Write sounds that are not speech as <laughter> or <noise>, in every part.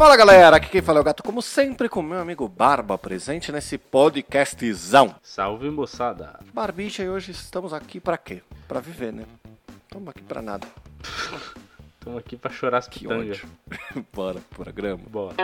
Fala galera, aqui quem fala é o Gato, como sempre, com meu amigo Barba presente nesse podcastzão. Salve moçada! Barbicha, e hoje estamos aqui pra quê? Pra viver, né? Estamos aqui pra nada. Estamos aqui pra chorar as Que pitangas. <laughs> Bora, programa. Bora.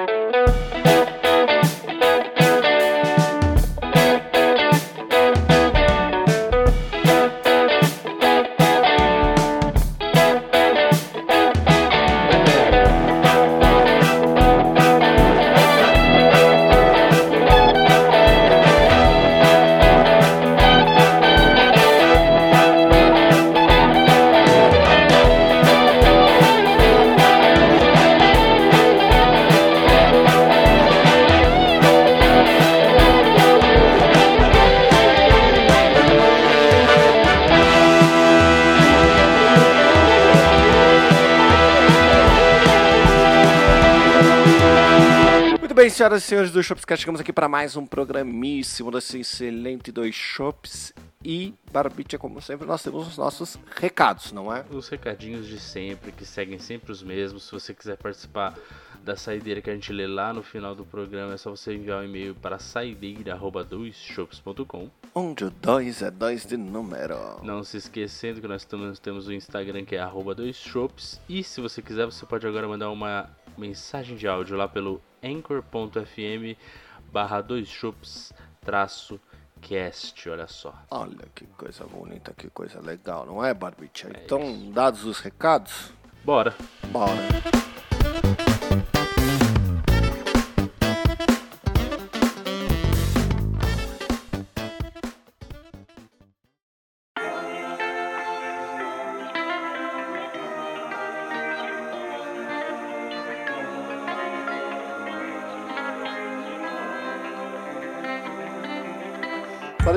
Senhoras e senhores do Shopscast, chegamos aqui para mais um programíssimo desse excelente dois Shops. E, Barbicha, como sempre, nós temos os nossos recados, não é? Os recadinhos de sempre, que seguem sempre os mesmos. Se você quiser participar da saideira que a gente lê lá no final do programa, é só você enviar um e-mail para saideira.doisshops.com. Onde o 2 é 2 de número. Não se esquecendo que nós temos, temos o Instagram que é arroba doisshops. E se você quiser, você pode agora mandar uma mensagem de áudio lá pelo anchor.fm barra doisshops traço cast, olha só. Olha que coisa bonita, que coisa legal, não é, Barbicha? Então, dados os recados, Bora! bora.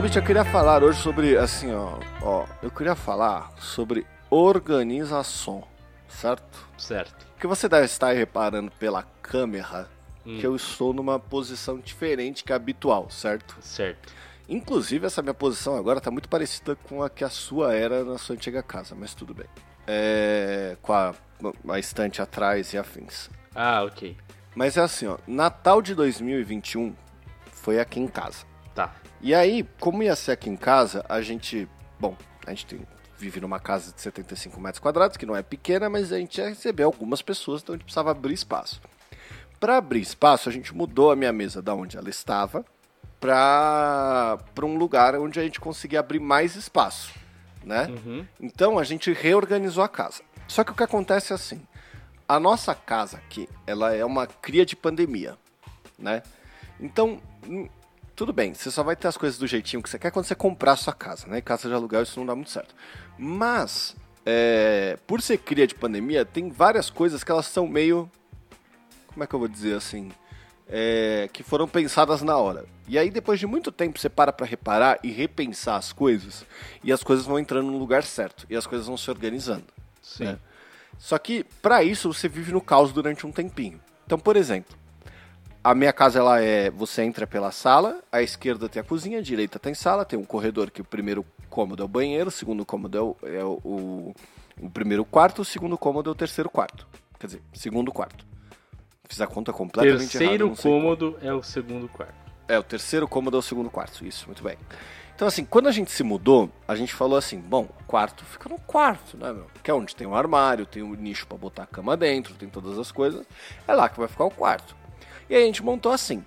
Barbicha, eu queria falar hoje sobre, assim, ó, ó, eu queria falar sobre organização, certo? Certo. Porque você deve estar reparando pela câmera Hum. que eu estou numa posição diferente que a habitual, certo? Certo. Inclusive, essa minha posição agora tá muito parecida com a que a sua era na sua antiga casa, mas tudo bem. É, com a, a estante atrás e afins. Ah, ok. Mas é assim, ó, Natal de 2021 foi aqui em casa. E aí, como ia ser aqui em casa, a gente. Bom, a gente tem- vive numa casa de 75 metros quadrados, que não é pequena, mas a gente ia receber algumas pessoas, então a gente precisava abrir espaço. Para abrir espaço, a gente mudou a minha mesa da onde ela estava para um lugar onde a gente conseguia abrir mais espaço, né? Uhum. Então a gente reorganizou a casa. Só que o que acontece é assim: a nossa casa aqui, ela é uma cria de pandemia, né? Então, tudo bem, você só vai ter as coisas do jeitinho que você quer quando você comprar a sua casa, né? Casa de aluguel isso não dá muito certo. Mas, é, por ser cria de pandemia, tem várias coisas que elas são meio, como é que eu vou dizer assim, é, que foram pensadas na hora. E aí, depois de muito tempo, você para pra reparar e repensar as coisas, e as coisas vão entrando no lugar certo, e as coisas vão se organizando. Sim. né? Só que, pra isso, você vive no caos durante um tempinho. Então, por exemplo, a minha casa, ela é, você entra pela sala, à esquerda tem a cozinha, à direita tem sala, tem um corredor que o primeiro cômodo é o banheiro, o segundo cômodo é o, é o, o- o primeiro quarto, o segundo cômodo é o terceiro quarto. Quer dizer, segundo quarto. Fiz a conta completamente errada. Terceiro não sei cômodo é o segundo quarto. é, o terceiro cômodo é o segundo quarto. Isso, muito bem. Então, assim, quando a gente se mudou, a gente falou assim: bom, o quarto fica no quarto, né, meu? Que é onde tem o armário, tem o nicho pra botar a cama dentro, tem todas as coisas. É lá que vai ficar o quarto. E aí a gente montou assim.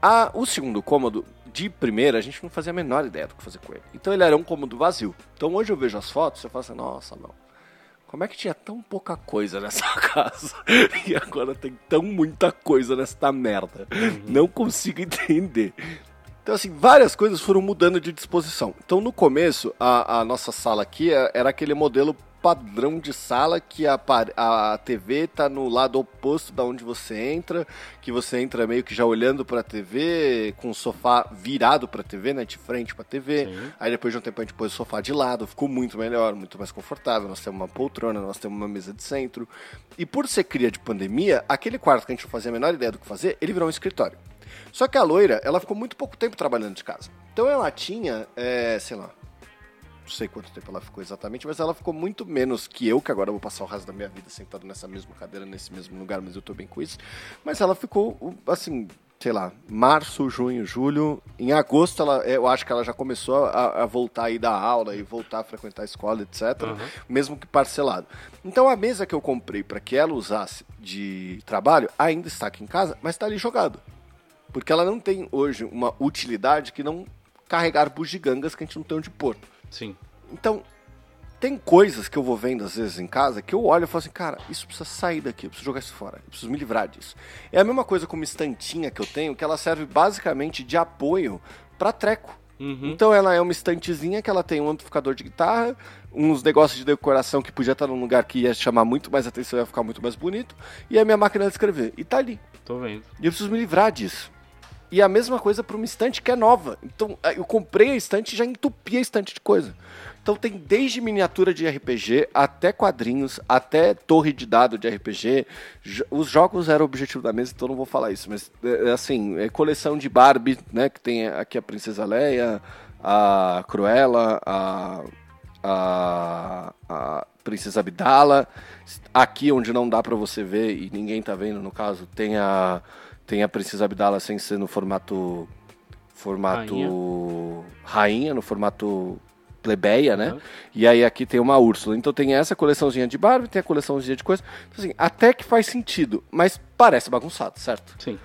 A, o segundo cômodo, de primeira, a gente não fazia a menor ideia do que fazer com ele. Então ele era um cômodo vazio. Então hoje eu vejo as fotos e eu falo assim: nossa, meu. Como é que tinha tão pouca coisa nessa <laughs> casa e agora tem tão muita coisa nesta merda? Não consigo entender. Então, assim, várias coisas foram mudando de disposição. Então, no começo, a, a nossa sala aqui é- era aquele modelo padrão de sala que a, a TV tá no lado oposto da onde você entra, que você entra meio que já olhando pra TV, com o sofá virado pra TV, né, de frente pra TV. Sim. Aí depois de um tempo a gente pôs o sofá de lado, ficou muito melhor, muito mais confortável. Nós temos uma poltrona, nós temos uma mesa de centro. E por ser cria de pandemia, aquele quarto que a gente não fazia a menor ideia do que fazer, ele virou um escritório. Só que a loira, ela ficou muito pouco tempo trabalhando de casa. Então ela tinha, é, sei lá, sei quanto tempo ela ficou exatamente, mas ela ficou muito menos que eu, que agora vou passar o resto da minha vida sentado nessa mesma cadeira, nesse mesmo lugar, mas eu tô bem com isso. Mas ela ficou, assim, sei lá, março, junho, julho. Em agosto, ela, eu acho que ela já começou a, a voltar a ir dar aula e voltar a frequentar a escola, etc. Uhum. Mesmo que parcelado. Então a mesa que eu comprei para que ela usasse de trabalho ainda está aqui em casa, mas está ali jogado. Porque ela não tem hoje uma utilidade que não carregar bugigangas que a gente não tem onde pôr. Sim. Então, tem coisas que eu vou vendo às vezes em casa que eu olho e falo assim, cara, isso precisa sair daqui, eu preciso jogar isso fora, eu preciso me livrar disso. É a mesma coisa com uma estantinha que eu tenho, que ela serve basicamente de apoio para treco. Uhum. Então ela é uma estantezinha que ela tem um amplificador de guitarra, uns negócios de decoração que podia estar num lugar que ia chamar muito mais atenção e ia ficar muito mais bonito, e a minha máquina de escrever. E tá ali. Tô vendo. E eu preciso me livrar disso. E a mesma coisa para uma estante que é nova. Então, eu comprei a estante e já entupi a estante de coisa. Então tem desde miniatura de RPG até quadrinhos, até torre de dado de RPG. Os jogos eram o objetivo da mesa, então não vou falar isso, mas é, assim, é coleção de Barbie, né, que tem aqui a Princesa Leia, a Cruella, a, a, a Princesa Abdala. Aqui onde não dá para você ver e ninguém tá vendo no caso, tem a tem a Princesa Abdala sem ser no formato formato rainha, rainha no formato plebeia, né? Uhum. E aí aqui tem uma Úrsula. Então tem essa coleçãozinha de Barbie, tem a coleçãozinha de coisa. Então, assim, até que faz sentido, mas parece bagunçado, certo? Sim.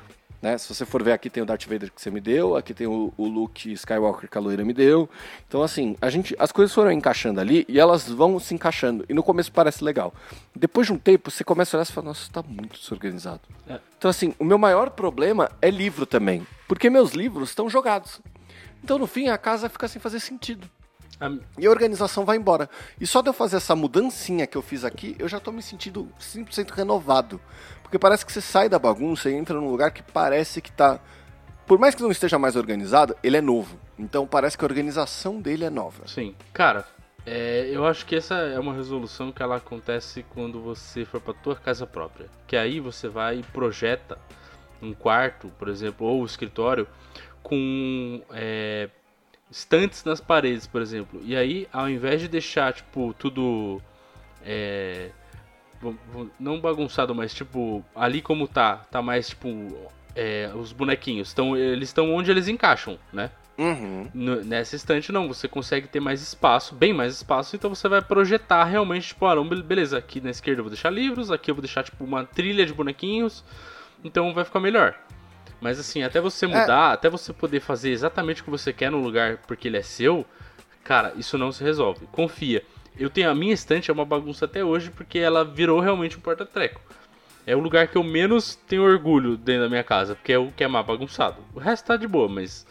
Né? Se você for ver aqui tem o Darth Vader que você me deu, aqui tem o, o Luke Skywalker que a loira me deu. Então assim, a gente, as coisas foram encaixando ali e elas vão se encaixando. E no começo parece legal. Depois de um tempo, você começa a olhar e fala, nossa, tá muito desorganizado. É. Então assim, o meu maior problema é livro também. Porque meus livros estão jogados. Então no fim a casa fica sem fazer sentido. E a organização vai embora. E só de eu fazer essa mudancinha que eu fiz aqui, eu já tô me sentindo 100% renovado. Porque parece que você sai da bagunça e entra num lugar que parece que tá. Por mais que não esteja mais organizado, ele é novo. Então parece que a organização dele é nova. Sim. Cara, é, eu acho que essa é uma resolução que ela acontece quando você for para tua casa própria. Que aí você vai e projeta um quarto, por exemplo, ou um escritório com é, estantes nas paredes, por exemplo. E aí, ao invés de deixar, tipo, tudo. É, não bagunçado, mas tipo, ali como tá, tá mais tipo. É, os bonequinhos, tão, eles estão onde eles encaixam, né? Uhum. nessa estante não, você consegue ter mais espaço, bem mais espaço, então você vai projetar realmente, tipo, ah, beleza, aqui na esquerda eu vou deixar livros, aqui eu vou deixar tipo uma trilha de bonequinhos, então vai ficar melhor. Mas assim, até você mudar, é. até você poder fazer exatamente o que você quer no lugar porque ele é seu, cara, isso não se resolve. Confia. Eu tenho a minha estante, é uma bagunça até hoje porque ela virou realmente um porta-treco. É o lugar que eu menos tenho orgulho dentro da minha casa, porque é o que é mais bagunçado. O resto tá de boa, mas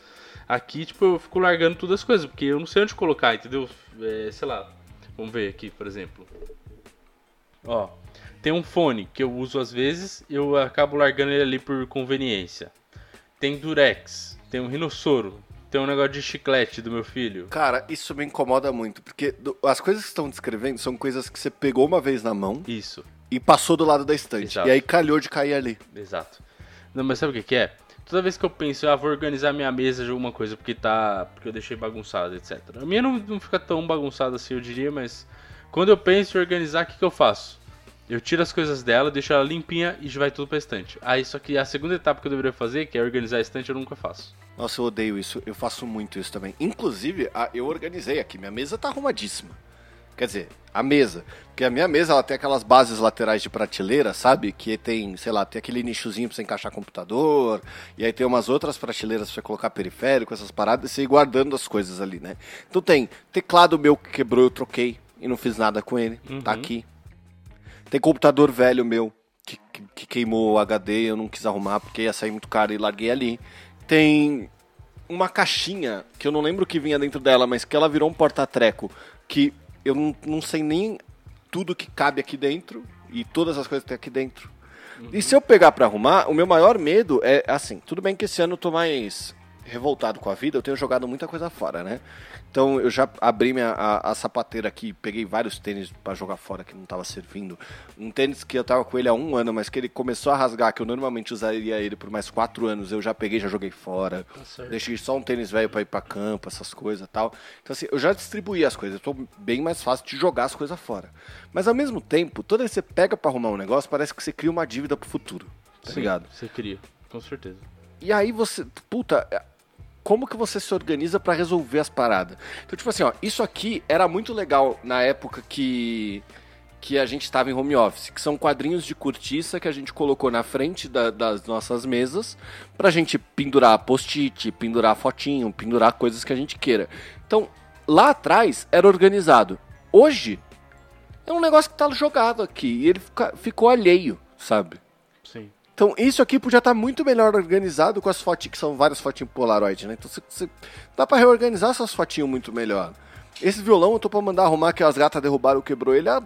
aqui, tipo, eu fico largando todas as coisas, porque eu não sei onde colocar, entendeu? É, sei lá, vamos ver aqui, por exemplo. Ó, tem um fone que eu uso às vezes, eu acabo largando ele ali por conveniência. Tem Durex, tem um rinossoro, tem um negócio de chiclete do meu filho. Cara, isso me incomoda muito, porque do, as coisas que estão descrevendo são coisas que você pegou uma vez na mão. Isso. E passou do lado da estante. Exato. E aí calhou de cair ali. Exato. Não, mas sabe o que, que é? Toda vez que eu penso, ah, vou organizar minha mesa de alguma coisa porque tá. porque eu deixei bagunçado, etc. A minha não, não fica tão bagunçada assim, eu diria, mas quando eu penso em organizar, o que, que eu faço? Eu tiro as coisas dela, deixo ela limpinha e vai tudo pra estante. Aí só que a segunda etapa que eu deveria fazer, que é organizar a estante, eu nunca faço. Nossa, eu odeio isso. Eu faço muito isso também. Inclusive, a, eu organizei aqui. Minha mesa tá arrumadíssima. Quer dizer, a mesa. Porque a minha mesa ela tem aquelas bases laterais de prateleira, sabe? Que tem, sei lá, tem aquele nichozinho pra você encaixar computador. E aí tem umas outras prateleiras pra você colocar periférico, essas paradas, e você ir guardando as coisas ali, né? Então tem teclado meu que quebrou, eu troquei e não fiz nada com ele. Tá uhum. Tá aqui. Tem computador velho meu que, que, que queimou o HD, eu não quis arrumar porque ia sair muito caro e larguei ali. Tem uma caixinha que eu não lembro o que vinha dentro dela, mas que ela virou um porta-treco que eu não, não sei nem tudo que cabe aqui dentro e todas as coisas que tem aqui dentro. Uhum. E se eu pegar para arrumar, o meu maior medo é assim, tudo bem que esse ano eu tô mais revoltado com a vida, eu tenho jogado muita coisa fora, né? Então eu já abri minha, a, a sapateira aqui, peguei vários tênis para jogar fora que não tava servindo. Um tênis que eu tava com ele há um ano, mas que ele começou a rasgar, que eu normalmente usaria ele por mais quatro anos, eu já peguei, já joguei fora. Tá Deixei só um tênis velho para ir para campo, essas coisas tal. Então assim, eu já distribuí as coisas, eu tô bem mais fácil de jogar as coisas fora. Mas ao mesmo tempo, toda vez que você pega para arrumar um negócio, parece que você cria uma dívida pro futuro. Tá Sim, ligado? Você cria, com certeza. E aí você, puta, como que você se organiza pra resolver as paradas? Então, tipo assim, ó, isso aqui era muito legal na época que que a gente estava em home office, que são quadrinhos de cortiça que a gente colocou na frente da- das nossas mesas pra gente pendurar post-it, pendurar fotinho, pendurar coisas que a gente queira. Então, lá atrás era organizado. Hoje é um negócio que tá jogado aqui e ele fica- ficou alheio, sabe? Então, isso aqui podia estar muito melhor organizado com as fotinhas, que são várias fotinhas Polaroid, né? Então, você, você- dá pra reorganizar essas fotinhas muito melhor. Esse violão eu tô pra mandar arrumar, que as gatas derrubaram, quebrou ele há,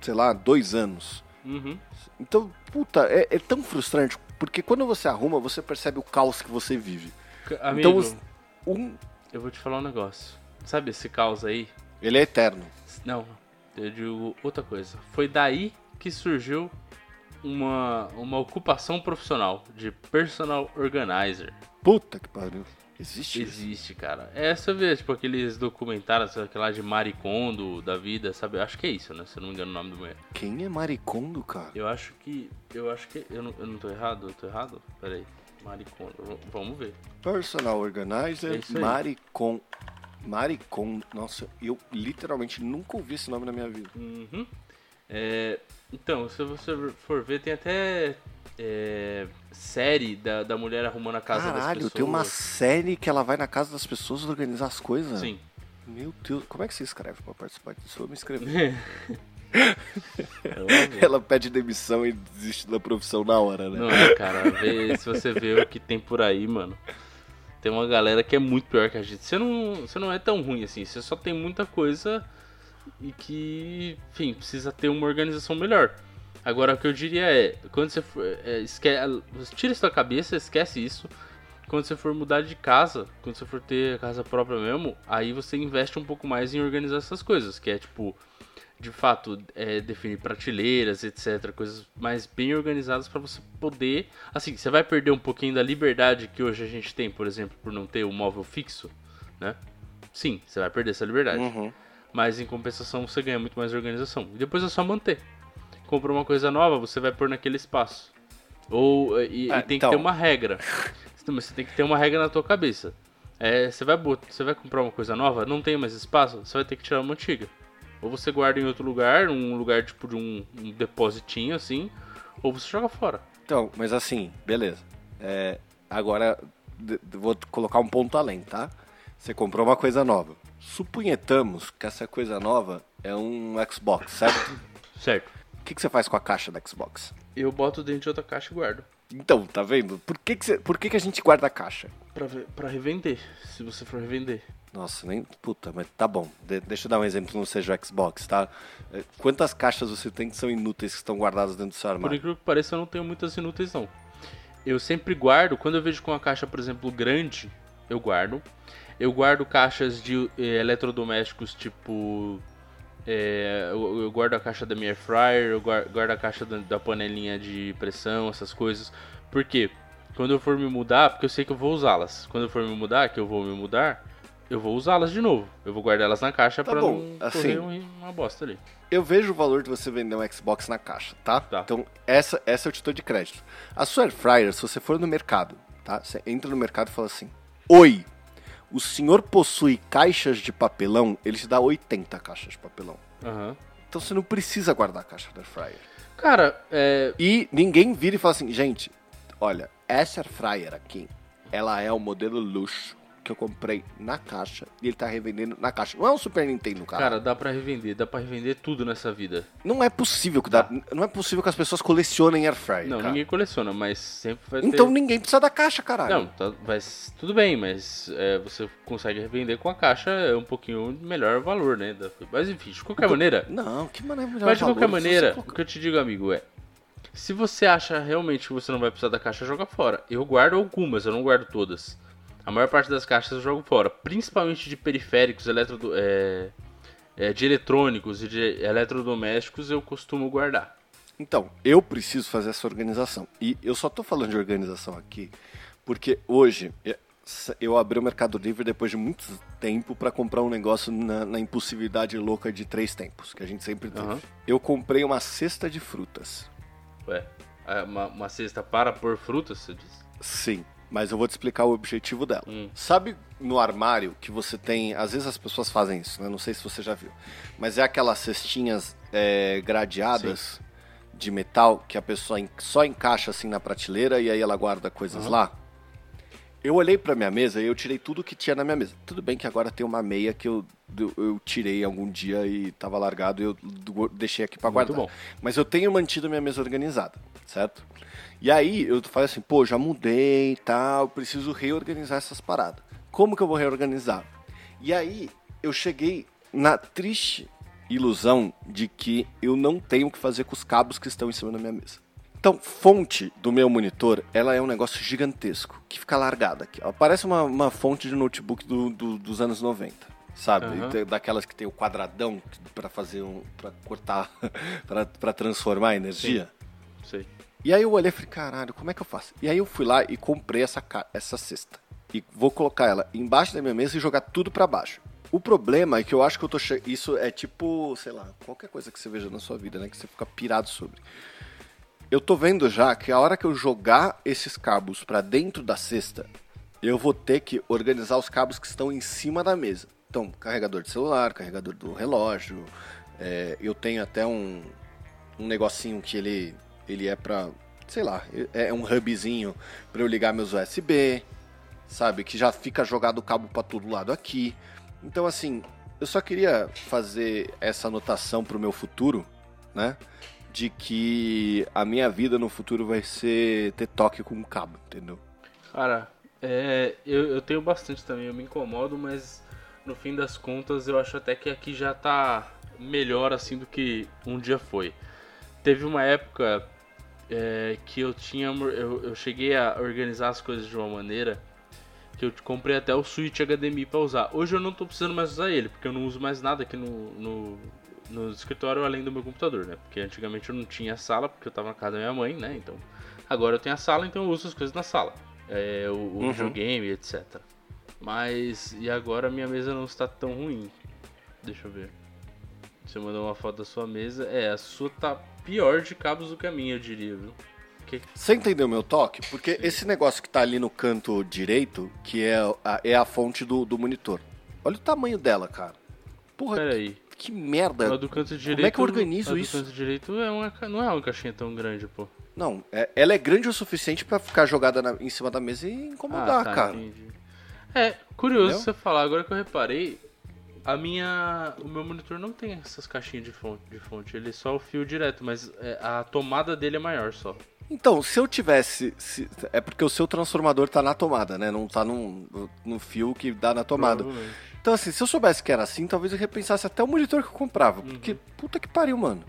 sei lá, dois anos. Uhum. Então, puta, é, é tão frustrante, porque quando você arruma, você percebe o caos que você vive. C- Amigo, Então, um, eu vou te falar um negócio. Sabe esse caos aí? ele é eterno. Não, eu digo outra coisa. Foi daí que surgiu uma, uma ocupação profissional de personal organizer. Puta que pariu. Existe? Existe, cara. É, você vê, tipo, aqueles documentários, aquele lá de Maricondo da vida, sabe? Eu acho que é isso, né? Se eu não me engano o nome do mulher. Quem é Maricondo, cara? Eu acho que. Eu acho que. Eu não, eu não tô errado? Eu tô errado? Pera aí. Maricondo. Vamos ver. Personal É Organizer, aí. Maricon. Maricon. Nossa, eu literalmente nunca ouvi esse nome na minha vida. Uhum. É, então, se você for ver, tem até é, série da, da mulher arrumando a casa das Caralho, pessoas. tem uma série que ela vai na casa das pessoas organizar as coisas? Sim. Meu Deus, como é que você escreve pra participar disso? Eu me inscrevi. <laughs> <laughs> Ela pede demissão e desiste da profissão na hora, né? Não cara. Vê, se você vê o que tem por aí, mano. Tem uma galera que é muito pior que a gente. Você não, você não é tão ruim assim. Você só tem muita coisa e que, enfim, precisa ter uma organização melhor. Agora, o que eu diria é, quando você for, é, tira isso da cabeça, esquece isso. Quando você for mudar de casa, quando você for ter a casa própria mesmo, aí você investe um pouco mais em organizar essas coisas, que é tipo, de fato, é, definir prateleiras, etc. Coisas mais bem organizadas para você poder. Assim, você vai perder um pouquinho da liberdade que hoje a gente tem, por exemplo, por não ter o móvel fixo, né? Sim, você vai perder essa liberdade. Uhum. Mas em compensação você ganha muito mais organização. E depois é só manter. Comprou uma coisa nova, você vai pôr naquele espaço. Ou e, e Ah, tem então. que ter uma regra. <laughs> Mas Você tem que ter uma regra na tua cabeça. É, você vai bot- você vai comprar uma coisa nova, não tem mais espaço, você vai ter que tirar uma antiga. Ou você guarda em outro lugar, um lugar tipo de um, um depositinho assim, ou você joga fora. Então, mas assim, beleza. É, agora, vou colocar um ponto além, tá? Você comprou uma coisa nova. Supunhetamos que essa coisa nova é um Xbox, certo? Certo. O que, que você faz com a caixa da Xbox? Eu boto dentro de outra caixa e guardo. Então, tá vendo? Por que, que, você- por que, que a gente guarda a caixa? Pra, pra revender, se você for revender. Nossa, nem. Puta, mas tá bom. De- deixa eu dar um exemplo que não seja o Xbox, tá? É, Quantas caixas você tem que são inúteis que estão guardadas dentro do seu Por armário? incrível que pareça, eu não tenho muitas inúteis, não. Eu sempre guardo, quando eu vejo com uma caixa, por exemplo, grande, eu guardo. Eu guardo caixas de eh, eletrodomésticos, tipo. eh, eu, eu guardo a caixa da minha air fryer, eu guardo, guardo a caixa da, da panelinha de pressão, essas coisas. Por quê? Quando eu for me mudar, porque eu sei que eu vou usá-las. Quando eu for me mudar, que eu vou me mudar, eu vou usá-las de novo. Eu vou guardar elas na caixa Tá pra bom, não assim- correr um- uma bosta ali. Eu vejo o valor de você vender um Xbox na caixa, tá? Tá. Então, essa, essa eu te dou de crédito. A sua Air Fryer, se você for no mercado, tá? Você entra no mercado e fala assim: Oi, o senhor possui caixas de papelão? Ele te dá 80 caixas de papelão. Aham. Então você não precisa guardar a caixa da Fryer. Cara, é, E ninguém vira e fala assim: gente, olha, essa Fryer aqui, ela é o modelo luxo que eu comprei na caixa e ele tá revendendo na caixa. Não é um Super Nintendo, cara. Cara, dá pra revender, dá pra revender tudo nessa vida. Não é possível que dá, não é possível que as pessoas colecionem Air Fryer. Não, cara. ninguém coleciona, mas sempre vai Então ter. ninguém precisa da caixa, caralho. Não, tá, vai, tudo bem, mas é, você consegue revender com a caixa é um pouquinho melhor valor, né? da- Mas enfim, de qualquer maneira. Não, que maneira melhor Mas de qualquer maneira, você o que eu te digo, amigo, é. Se você acha realmente que você não vai precisar da caixa, joga fora. Eu guardo algumas, eu não guardo todas. A maior parte das caixas eu jogo fora, principalmente de periféricos, eletrodo, é, é, de eletrônicos e de eletrodomésticos eu costumo guardar. Então, eu preciso fazer essa organização. E eu só tô falando de organização aqui porque hoje é, eu abri o Mercado Livre depois de muito tempo para comprar um negócio na, na, impulsividade louca de três tempos, que a gente sempre teve. Uhum. Eu comprei uma cesta de frutas. Ué, é uma, uma cesta para pôr frutas, você disse? Sim, mas eu vou te explicar o objetivo dela. Hum. Sabe no armário que você tem. Às vezes as pessoas fazem isso, né? Não sei se você já viu. Mas é aquelas cestinhas é, gradeadas Sim. de metal que a pessoa só encaixa assim na prateleira e aí ela guarda coisas uhum. lá. Eu olhei pra minha mesa e eu tirei tudo que tinha na minha mesa. Tudo bem que agora tem uma meia que eu, eu tirei algum dia e tava largado e eu deixei aqui pra guardar. Bom. Mas eu tenho mantido a minha mesa organizada, certo? E aí eu falei assim, pô, já mudei e tal, preciso reorganizar essas paradas. Como que eu vou reorganizar? E aí eu cheguei na triste ilusão de que eu não tenho o que fazer com os cabos que estão em cima da minha mesa. Então, fonte do meu monitor, ela é um negócio gigantesco, que fica largada aqui. Ela parece uma, uma fonte de notebook do, do, dos anos 90, sabe? Uhum. Daquelas que tem o quadradão para fazer um. para cortar, <laughs> para transformar a energia. Sim. Sim. E aí eu olhei e falei, caralho, como é que eu faço? E aí eu fui lá e comprei essa, essa cesta. E vou colocar ela embaixo da minha mesa e jogar tudo para baixo. O problema é que eu acho que eu tô. Che... Isso é tipo, sei lá, qualquer coisa que você veja na sua vida, né? Que você fica pirado sobre eu tô vendo já que a hora que eu jogar esses cabos para dentro da cesta, eu vou ter que organizar os cabos que estão em cima da mesa. Então, carregador de celular, carregador do relógio. É, eu tenho até um, um negocinho que ele, ele é pra, sei lá, é um hubzinho para eu ligar meus USB, sabe? Que já fica jogado o cabo para todo lado aqui. Então, assim, eu só queria fazer essa anotação pro meu futuro, né? de que a minha vida no futuro vai ser ter toque com cabo, entendeu? Cara, é, eu, eu tenho bastante também, eu me incomodo, mas no fim das contas eu acho até que aqui já tá melhor assim do que um dia foi. Teve uma época é, que eu tinha. Eu, eu cheguei a organizar as coisas de uma maneira que eu comprei até o Switch HDMI para usar. Hoje eu não tô precisando mais usar ele, porque eu não uso mais nada aqui no, no, no escritório além do meu computador, né? Porque antigamente eu não tinha sala, porque eu tava na casa da minha mãe, né? Então, agora eu tenho a sala, então eu uso as coisas na sala. É, o, o uhum. videogame, etc. Mas, e agora minha mesa não está tão ruim. Deixa eu ver. Você mandou uma foto da sua mesa. É, a sua tá pior de cabos do que a minha, eu diria, viu? Que... Você entendeu meu toque? Porque Sim. esse negócio que tá ali no canto direito, que é a, é a fonte do, do monitor. Olha o tamanho dela, cara. Porra, Peraí. Que merda. A do canto direito, Como é que eu organizo a isso? do canto direito é uma, não é uma caixinha tão grande, pô. Não, é, ela é grande o suficiente para ficar jogada na, em cima da mesa e incomodar, ah, tá, cara. Entendi. É, curioso Entendeu? você falar, agora que eu reparei, a minha. O meu monitor não tem essas caixinhas de fonte, de fonte. ele é só o fio direto, mas é, a tomada dele é maior só. Então, se eu tivesse. Se, é porque o seu transformador tá na tomada, né? Não tá no, no fio que dá na tomada. Então, assim, se eu soubesse que era assim, talvez eu repensasse até o monitor que eu comprava. Porque, uhum. puta que pariu, mano.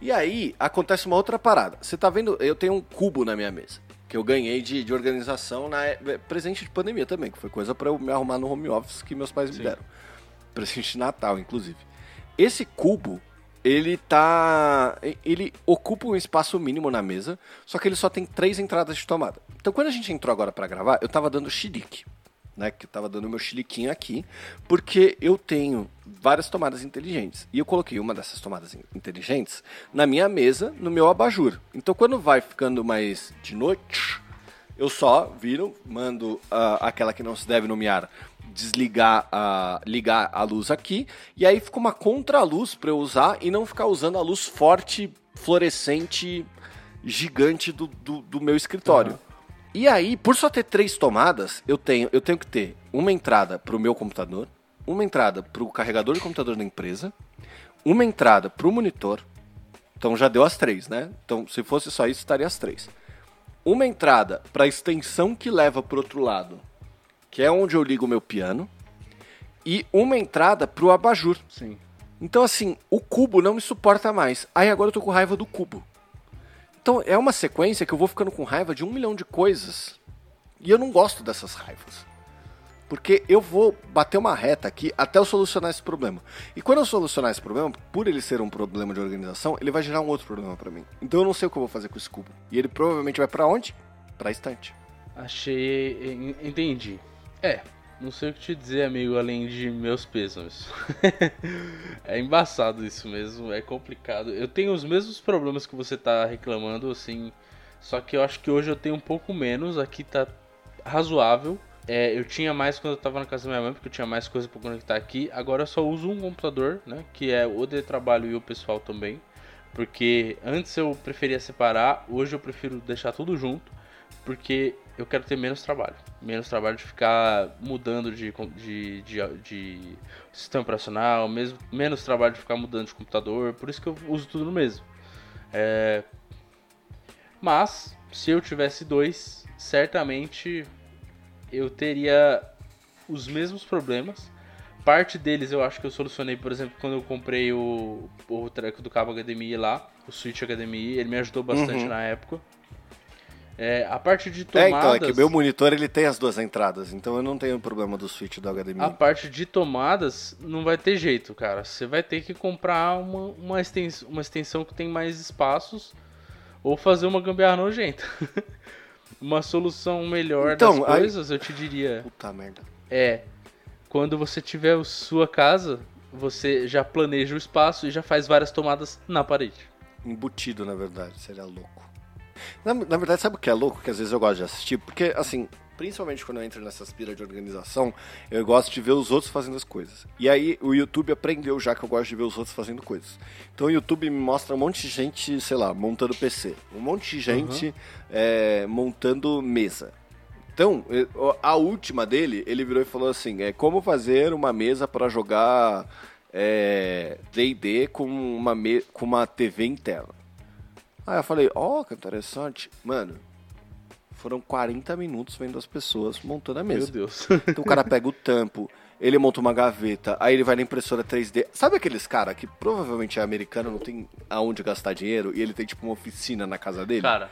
E aí, acontece uma outra parada. Você tá vendo, eu tenho um cubo na minha mesa. Que eu ganhei de, de organização na é, presente de pandemia também, que foi coisa para eu me arrumar no home office que meus pais Sim. me deram. Presente de Natal, inclusive. Esse cubo, ele tá. Ele ocupa um espaço mínimo na mesa, só que ele só tem três entradas de tomada. Então quando a gente entrou agora para gravar, eu tava dando chilique né, que eu tava dando meu chiliquinho aqui, porque eu tenho várias tomadas inteligentes. E eu coloquei uma dessas tomadas inteligentes na minha mesa, no meu abajur. Então quando vai ficando mais de noite, eu só viro, mando uh, aquela que não se deve nomear desligar a ligar a luz aqui e aí fica uma contraluz para eu usar e não ficar usando a luz forte fluorescente gigante do, do, do meu escritório. Uhum. E aí, por só ter três tomadas, eu tenho, eu tenho que ter uma entrada para o meu computador, uma entrada para o carregador de computador da empresa, uma entrada para o monitor. Então já deu as três, né? Então, se fosse só isso, estaria as três. Uma entrada para a extensão que leva para outro lado, que é onde eu ligo o meu piano, e uma entrada para o abajur. Sim. Então, assim, o cubo não me suporta mais. Aí agora eu tô com raiva do cubo. Então é uma sequência que eu vou ficando com raiva de um milhão de coisas. E eu não gosto dessas raivas. Porque eu vou bater uma reta aqui até eu solucionar esse problema. E quando eu solucionar esse problema, por ele ser um problema de organização, ele vai gerar um outro problema para mim. Então eu não sei o que eu vou fazer com esse cubo. E ele provavelmente vai para onde? Pra estante. Achei. Entendi. É, não sei o que te dizer, amigo, além de meus pêsames. <laughs> é embaçado isso mesmo, é complicado. Eu tenho os mesmos problemas que você tá reclamando, assim. Só que eu acho que hoje eu tenho um pouco menos. Aqui tá razoável. É, eu tinha mais quando eu tava na casa da minha mãe, porque eu tinha mais coisa para conectar aqui. Agora eu só uso um computador, né? Que é o de trabalho e o pessoal também. Porque antes eu preferia separar, hoje eu prefiro deixar tudo junto. Porque eu quero ter menos trabalho. Menos trabalho de ficar mudando de, de, de, de sistema operacional, mesmo, menos trabalho de ficar mudando de computador, por isso que eu uso tudo no mesmo. É... Mas, se eu tivesse dois, certamente eu teria os mesmos problemas. Parte deles eu acho que eu solucionei, por exemplo, quando eu comprei o, o treco do cabo HDMI lá, o Switch HDMI, ele me ajudou bastante uhum. na época. É, a parte de tomadas... É, então, é que o meu monitor ele tem as duas entradas, então eu não tenho problema do switch do HDMI. A parte de tomadas não vai ter jeito, cara. Você vai ter que comprar uma, uma, extensão, uma extensão que tem mais espaços ou fazer uma gambiarra nojenta. <laughs> uma solução melhor então, das coisas, aí... eu te diria... Puta merda. É, quando você tiver sua casa, você já planeja o espaço e já faz várias tomadas na parede. Embutido, na verdade, seria louco. Na, na, verdade, sabe o que é louco que às vezes eu gosto de assistir? Porque, assim, principalmente quando eu entro nessa aspira de organização, eu gosto de ver os outros fazendo as coisas. E aí o YouTube aprendeu já que eu gosto de ver os outros fazendo coisas. Então o YouTube me mostra um monte de gente, sei lá, montando PC. Um monte de gente uhum. é, montando mesa. Então, a última dele, ele virou e falou assim: é como fazer uma mesa para jogar D&D é, com uma, com uma TV interna. Aí eu falei, ó, oh, que interessante. Mano, foram 40 minutos vendo as pessoas montando a mesa. Meu Deus. Então o cara pega o tampo, ele monta uma gaveta, aí ele vai na impressora 3D. Sabe aqueles cara que provavelmente é americano, não tem aonde gastar dinheiro e ele tem tipo uma oficina na casa dele? Cara,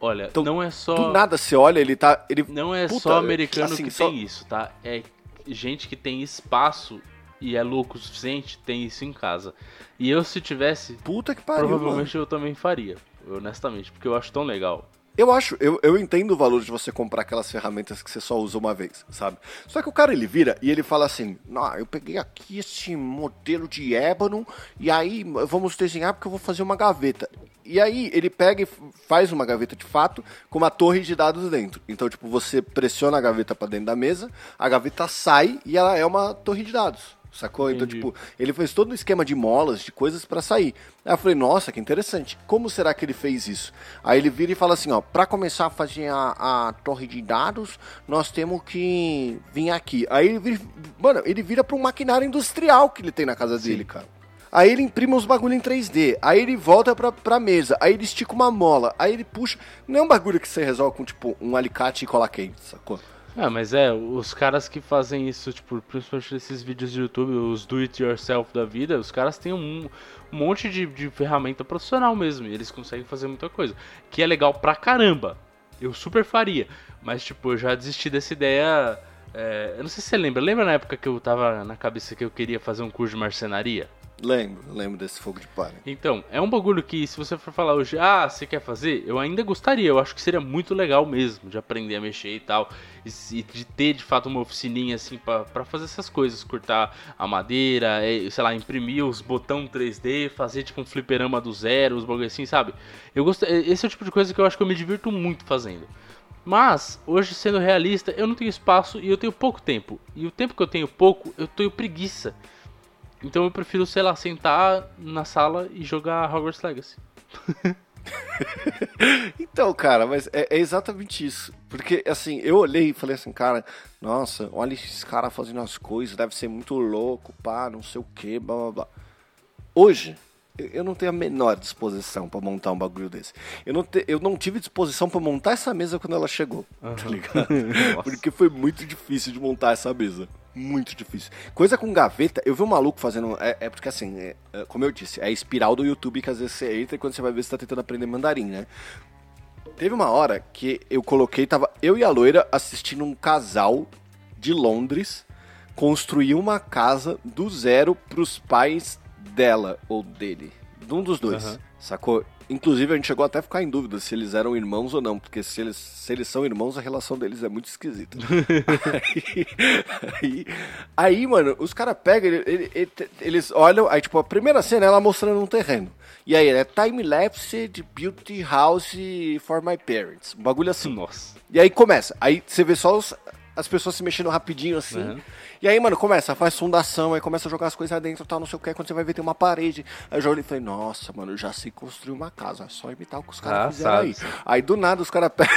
olha, então, não é só. Do nada você olha, ele tá. Ele, não é puta, só americano assim, que só... tem isso, tá? É gente que tem espaço e é louco o suficiente, tem isso em casa. E eu, se tivesse. Puta que pariu. Provavelmente mano. eu também faria honestamente, porque eu acho tão legal. Eu acho, eu, eu entendo o valor de você comprar aquelas ferramentas que você só usa uma vez, sabe? Só que o cara ele vira e ele fala assim: Não, eu peguei aqui esse modelo de ébano e aí vamos desenhar porque eu vou fazer uma gaveta. E aí ele pega e faz uma gaveta de fato com uma torre de dados dentro. Então, tipo, você pressiona a gaveta para dentro da mesa, a gaveta sai e ela é uma torre de dados sacou? Então, Entendi. Então, tipo, ele fez todo um esquema de molas, de coisas para sair. Aí eu falei, nossa, que interessante. Como será que ele fez isso? Aí ele vira e fala assim, ó, para começar a fazer a, a, torre de dados, nós temos que vir aqui. Aí ele vira, mano, ele vira para um maquinário industrial que ele tem na casa Sim. dele, cara. Aí ele imprime os bagulho em 3D. Aí ele volta pra, pra mesa. Aí ele estica uma mola. Aí ele puxa. Não é um bagulho que você resolve com, tipo, um alicate e cola quente, sacou? Ah, mas é, os caras que fazem isso, tipo, principalmente nesses vídeos de YouTube, os do it yourself da vida, os caras têm um, um monte de, de ferramenta profissional mesmo, e eles conseguem fazer muita coisa. Que é legal pra caramba. Eu super faria. Mas, tipo, eu já desisti dessa ideia. É, eu não sei se você lembra. Lembra na época que eu tava na cabeça que eu queria fazer um curso de marcenaria? Lembro, lembro desse fogo de palha. Então, é um bagulho que se você for falar hoje, ah, você quer fazer? Eu ainda gostaria, eu acho que seria muito legal mesmo, de aprender a mexer e tal. E, de ter de fato uma oficininha assim para fazer essas coisas, cortar a madeira, é, sei lá, imprimir os botão 3D, fazer tipo um fliperama do zero, os bagulho assim, sabe? Eu gosto, esse é o tipo de coisa que eu acho que eu me divirto muito fazendo. Mas, hoje sendo realista, eu não tenho espaço e eu tenho pouco tempo. E o tempo que eu tenho pouco, eu tenho preguiça. Então eu prefiro, sei lá, sentar na sala e jogar Hogwarts Legacy. <laughs> então, cara, mas é, é, exatamente isso. Porque, assim, eu olhei e falei assim, cara, nossa, olha esses caras fazendo as coisas, deve ser muito louco, pá, não sei o que, blá blá blá. Hoje, eu não tenho a menor disposição para montar um bagulho desse. Eu não, te, eu não tive disposição para montar essa mesa quando ela chegou, uhum. tá ligado? <laughs> Porque foi muito difícil de montar essa mesa muito difícil. Coisa com gaveta, eu vi um maluco fazendo. É, é porque assim, é, é, como eu disse, é a espiral do YouTube que às vezes você entra e quando você vai ver você tá tentando aprender mandarim, né? Teve uma hora que eu coloquei, tava eu e a loira assistindo um casal de Londres construir uma casa do zero pros pais dela ou dele. De um dos dois. Aham. Sacou? Inclusive, a gente chegou até a ficar em dúvida se eles eram irmãos ou não, porque se eles, se eles são irmãos, a relação deles é muito esquisita. <laughs> aí, aí, aí, mano, os caras pegam, ele- ele- ele- eles olham, aí, tipo, a primeira cena é ela mostrando um terreno. E aí, é time-lapse de beauty house for my parents. Um bagulho assim. Nossa. E aí começa. Aí você vê só os- as pessoas se mexendo rapidinho assim. Uhum. E aí, mano, começa, faz fundação, aí começa a jogar as coisas dentro, tal, não sei o que. Quando você vai ver, tem uma parede. Aí eu já olhei e falei, nossa, mano, eu já sei construir uma casa. É só imitar o que os caras Ah, fizeram sabe, aí. sabe. Aí do nada os caras <laughs> pegam.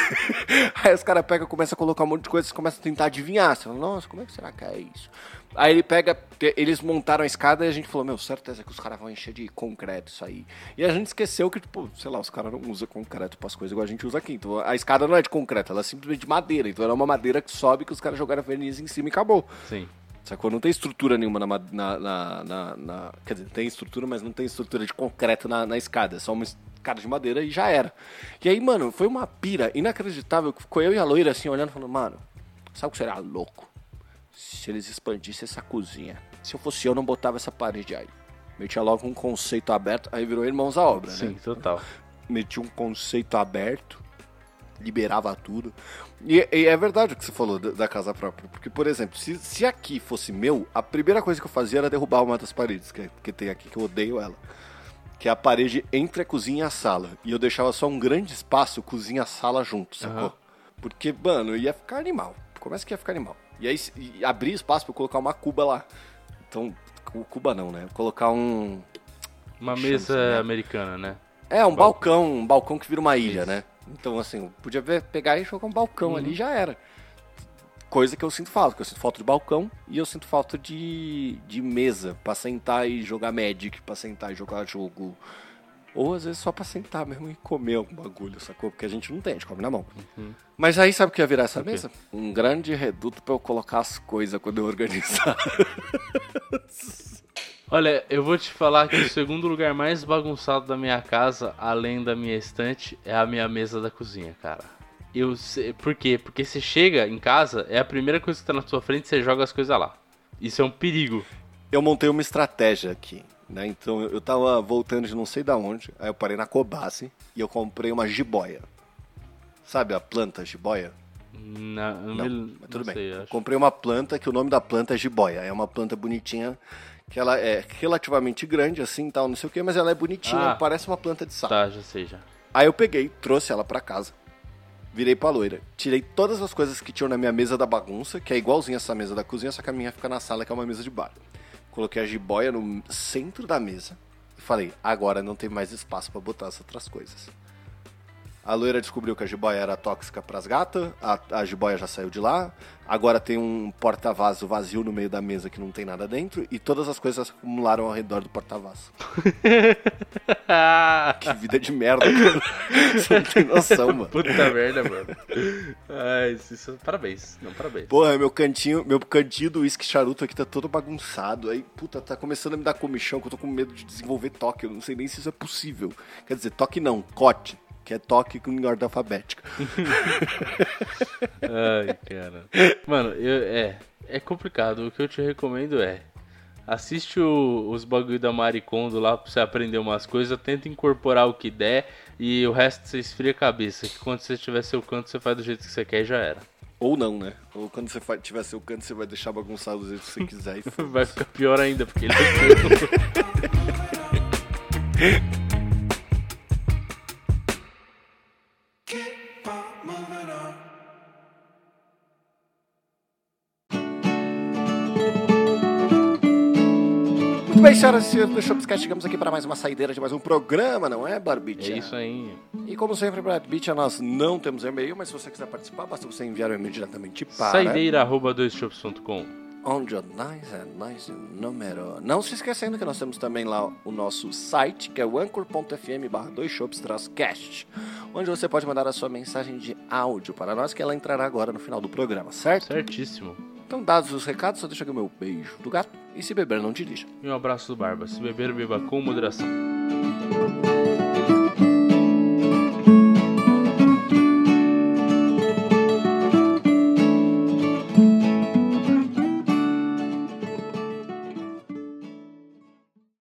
aí os caras pegam, começam a colocar um monte de coisa, começa a tentar adivinhar. Você fala, nossa, como é que será que é isso? Aí ele pega, eles montaram a escada e a gente falou, meu, certeza que os caras vão encher de concreto isso aí. E a gente esqueceu que, tipo, sei lá, os caras não usam concreto pras coisas igual a gente usa aqui. Então a escada não é de concreto, ela é simplesmente de madeira. Então era uma madeira que sobe que os caras jogaram verniz em cima e acabou. Sim. Sacou? Não tem estrutura nenhuma na, na, na, na- Quer dizer, tem estrutura, mas não tem estrutura de concreto na, na escada. É só uma escada de madeira e já era. E aí, mano, foi uma pira inacreditável. que Ficou eu e a loira assim, olhando, falando, mano, sabe o que será louco? Se eles expandissem essa cozinha. Se eu fosse eu, não botava essa parede aí. Metia logo um conceito aberto, aí virou Irmãos à Obra, Sim, né? total. metia um conceito aberto, liberava tudo. E, e é verdade o que você falou da, da casa própria. Porque, por exemplo, se, se aqui fosse meu, a primeira coisa que eu fazia era derrubar uma das paredes que, que tem aqui, que eu odeio ela. Que é a parede entre a cozinha e a sala. E eu deixava só um grande espaço, cozinha e sala junto, sacou? Aham. Porque, mano, ia ficar animal. Começa que ia ficar animal. E aí e abrir espaço pra eu colocar uma cuba lá. Então, cu- cuba não, né? Colocar um. Uma Chance, mesa né? americana, né? É, um Balcão. balcão, um balcão que vira uma ilha, Isso. né? Então, assim, eu podia ver- pegar e jogar um balcão Uhum. ali e já era. Coisa que eu sinto falta, que eu sinto falta de balcão e eu sinto falta de, de mesa pra sentar e jogar Magic, pra sentar e jogar jogo. Ou às vezes só pra sentar mesmo e comer algum bagulho, sacou? Porque a gente não tem, a gente come na mão. Mas aí sabe o que ia virar essa Uhum. Mesa? Um grande reduto pra eu colocar as coisas quando eu organizar. <laughs> Olha, eu vou te falar que o segundo lugar mais bagunçado da minha casa, além da minha estante, é a minha mesa da cozinha, cara. Eu sei, por quê? Porque você chega em casa, é a primeira coisa que tá na sua frente, você joga as coisas lá. Isso é um perigo. eu montei uma estratégia aqui, né? Então eu tava voltando de não sei da onde, aí eu parei na Cobase e eu comprei uma jiboia. Sabe a planta jiboia? Na, não, Não, mas tudo não bem. sei, comprei uma planta que o nome da planta é jiboia. É uma planta bonitinha, que ela é relativamente grande assim, tal, não sei o que, mas ela é bonitinha, Ah. parece uma planta de sal. Tá, já sei já. Aí eu peguei, trouxe ela pra casa. Virei pra loira. Tirei todas as coisas que tinham na minha mesa da bagunça, que é igualzinha essa mesa da cozinha, só que a minha fica na sala, que é uma mesa de bar. Coloquei a jiboia no centro da mesa e falei: agora não tem mais espaço pra botar as outras coisas. A loira descobriu que a jiboia era tóxica pras gatas, a, a jiboia já saiu de lá. Agora tem um porta-vaso vazio no meio da mesa que não tem nada dentro, e todas as coisas se acumularam ao redor do porta-vaso. <laughs> Que vida de merda, cara. Você não tem noção, mano. Puta merda, mano. Ai, isso, parabéns. Não, parabéns. Porra, meu cantinho, meu cantinho do uísque charuto aqui tá todo bagunçado. Aí, puta, tá começando a me dar comichão, que eu tô com medo de desenvolver toque. Eu não sei nem se isso é possível. Quer dizer, toque não, cote. Que é toque com ordem alfabética. <laughs> Ai, cara. Mano, eu, é. É complicado. O que eu te recomendo é. Assiste o- os bagulho da Maricondo lá pra você aprender umas coisas. Tenta incorporar o que der. E o resto você esfria a cabeça. Que quando você tiver seu canto, você faz do jeito que você quer e já era. Ou não, né? Ou quando você tiver seu canto, você vai deixar bagunçado do jeito que você quiser. E. <laughs> Vai ficar pior ainda, porque ele é <laughs> Muito bem, senhoras e senhores do Shopscast, chegamos aqui para mais uma saideira de mais um programa, não é, Barbite? É isso aí. E como sempre, Barbite, nós não temos e-mail, mas se você quiser participar, basta você enviar o e-mail diretamente para... Saideira arroba doisshops.com. Onde o nós é nós o número. Não se esquecendo que nós temos também lá o nosso site, que é o anchor.fm barra dois shops cast, onde você pode mandar a sua mensagem de áudio para nós, que ela entrará agora no final do programa, certo? Certíssimo. Então, dados os recados, só deixa aqui o meu beijo do gato. E se beber, não dirija. E um abraço do Barba. Se beber, beba com moderação.